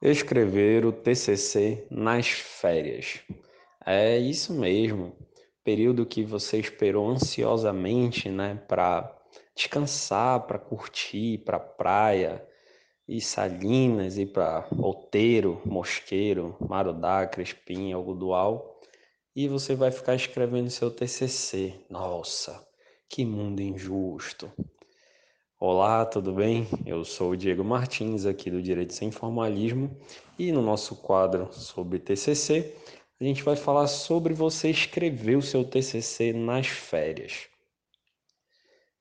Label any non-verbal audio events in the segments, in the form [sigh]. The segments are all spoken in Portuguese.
Escrever o TCC nas férias. É isso mesmo. Período que você esperou ansiosamente, né, para descansar, para curtir, para praia, e Salinas, ir para Outeiro, Mosqueiro, Marudá, Crespim, Algodual, e você vai ficar escrevendo seu TCC. Nossa, que mundo injusto. Olá, tudo bem? Eu sou o Diego Martins, aqui do Direito Sem Formalismo, e no nosso quadro sobre TCC, a gente vai falar sobre você escrever o seu TCC nas férias.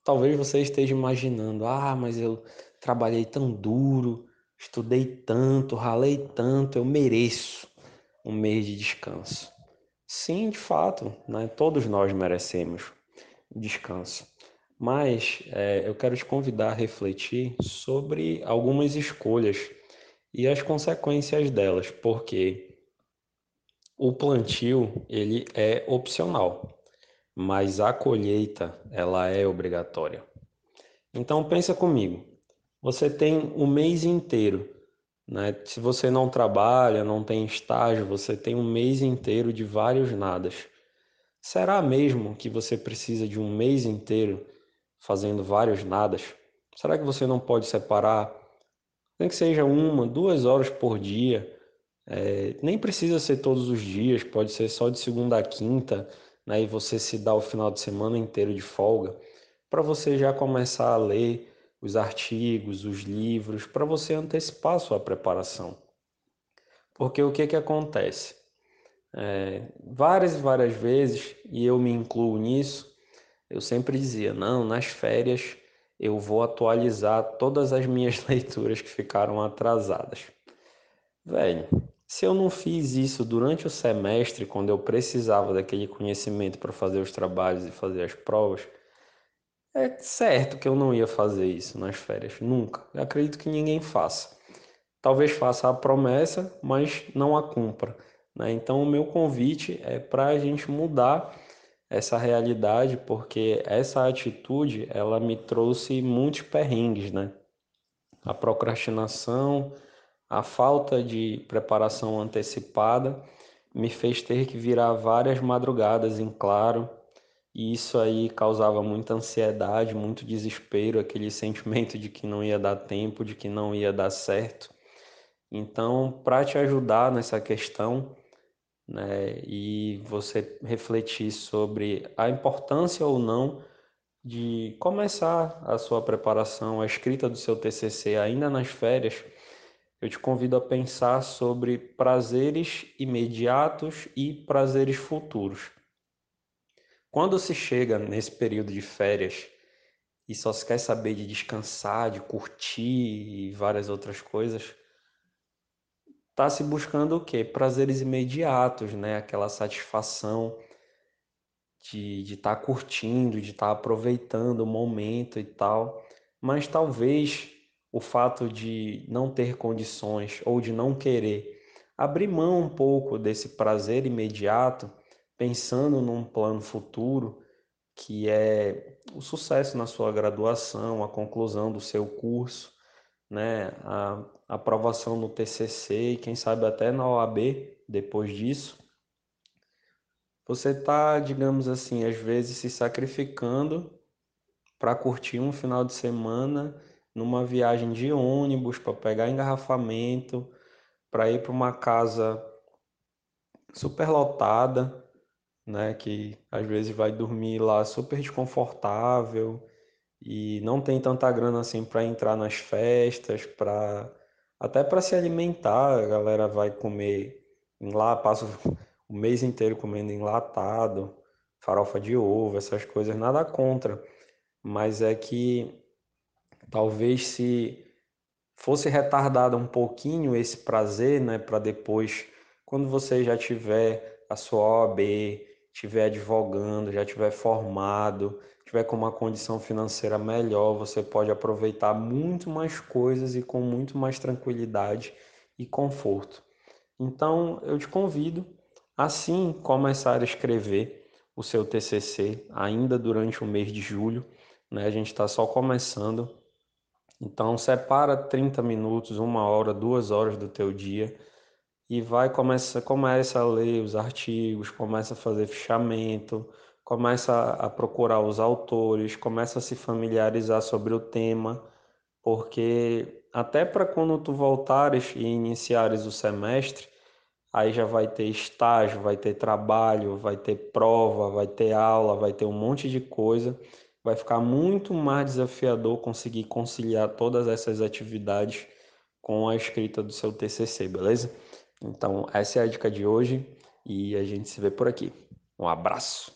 Talvez você esteja imaginando: ah, mas eu trabalhei tão duro, estudei tanto, ralei tanto, eu mereço um mês de descanso. Sim, de fato, né? todos nós merecemos descanso. Mas é, eu quero te convidar a refletir sobre algumas escolhas e as consequências delas, porque o plantio ele é opcional, mas a colheita ela é obrigatória. Então pensa comigo, você tem o mês inteiro, né? Se você não trabalha, não tem estágio, você tem um mês inteiro de vários nadas. Será mesmo que você precisa de um mês inteiro fazendo vários nadas? Será que você não pode separar, nem que seja uma, duas horas por dia? É, nem precisa ser todos os dias, pode ser só de segunda a quinta, né, e você se dá o final de semana inteiro de folga, para você já começar a ler os artigos, os livros, para você antecipar a sua preparação. Porque o que, que acontece? É, várias e várias vezes, e eu me incluo nisso, eu sempre dizia: não, nas férias eu vou atualizar todas as minhas [laughs] leituras que ficaram atrasadas. Velho, se eu não fiz isso durante o semestre, quando eu precisava daquele conhecimento para fazer os trabalhos e fazer as provas, é certo que eu não ia fazer isso nas férias, nunca. Eu acredito que ninguém faça. Talvez faça a promessa, mas não a cumpra. Né? Então, o meu convite é para a gente mudar essa realidade, porque essa atitude ela me trouxe muitos perrengues, né? A procrastinação, a falta de preparação antecipada me fez ter que virar várias madrugadas em claro, e isso aí causava muita ansiedade, muito desespero, aquele sentimento de que não ia dar tempo, de que não ia dar certo. Então, para te ajudar nessa questão, né, e você refletir sobre a importância ou não de começar a sua preparação, a escrita do seu TCC ainda nas férias, eu te convido a pensar sobre prazeres imediatos e prazeres futuros. Quando se chega nesse período de férias e só se quer saber de descansar, de curtir e várias outras coisas, está se buscando o quê? Prazeres imediatos, né? Aquela satisfação de estar tá curtindo, de estar tá aproveitando o momento e tal. Mas talvez o fato de não ter condições ou de não querer abrir mão um pouco desse prazer imediato, pensando num plano futuro que é o sucesso na sua graduação, a conclusão do seu curso, né, a aprovação no TCC e quem sabe até na OAB depois disso. Você está, digamos assim, às vezes se sacrificando para curtir um final de semana numa viagem de ônibus, para pegar engarrafamento, para ir para uma casa superlotada, né, que às vezes vai dormir lá super desconfortável e não tem tanta grana assim para entrar nas festas, para até para se alimentar, a galera vai comer lá, passa o mês inteiro comendo enlatado, farofa de ovo, essas coisas, nada contra. Mas é que talvez se fosse retardado um pouquinho esse prazer, né, para depois, quando você já tiver a sua OAB, estiver advogando, já tiver formado, tiver com uma condição financeira melhor, você pode aproveitar muito mais coisas e com muito mais tranquilidade e conforto. Então, eu te convido a começar a escrever o seu TCC ainda durante o mês de julho. Né? A gente está só começando Então separa 30 minutos, uma hora, duas horas do teu dia e vai começa começa a ler os artigos, começa a fazer fichamento, começa a, a procurar os autores, começa a se familiarizar sobre o tema, porque até para quando tu voltares e iniciares o semestre, aí já vai ter estágio, vai ter trabalho, vai ter prova, vai ter aula, vai ter um monte de coisa. Vai ficar muito mais desafiador conseguir conciliar todas essas atividades com a escrita do seu TCC, beleza? Então, essa é a dica de hoje e a gente se vê por aqui. Um abraço!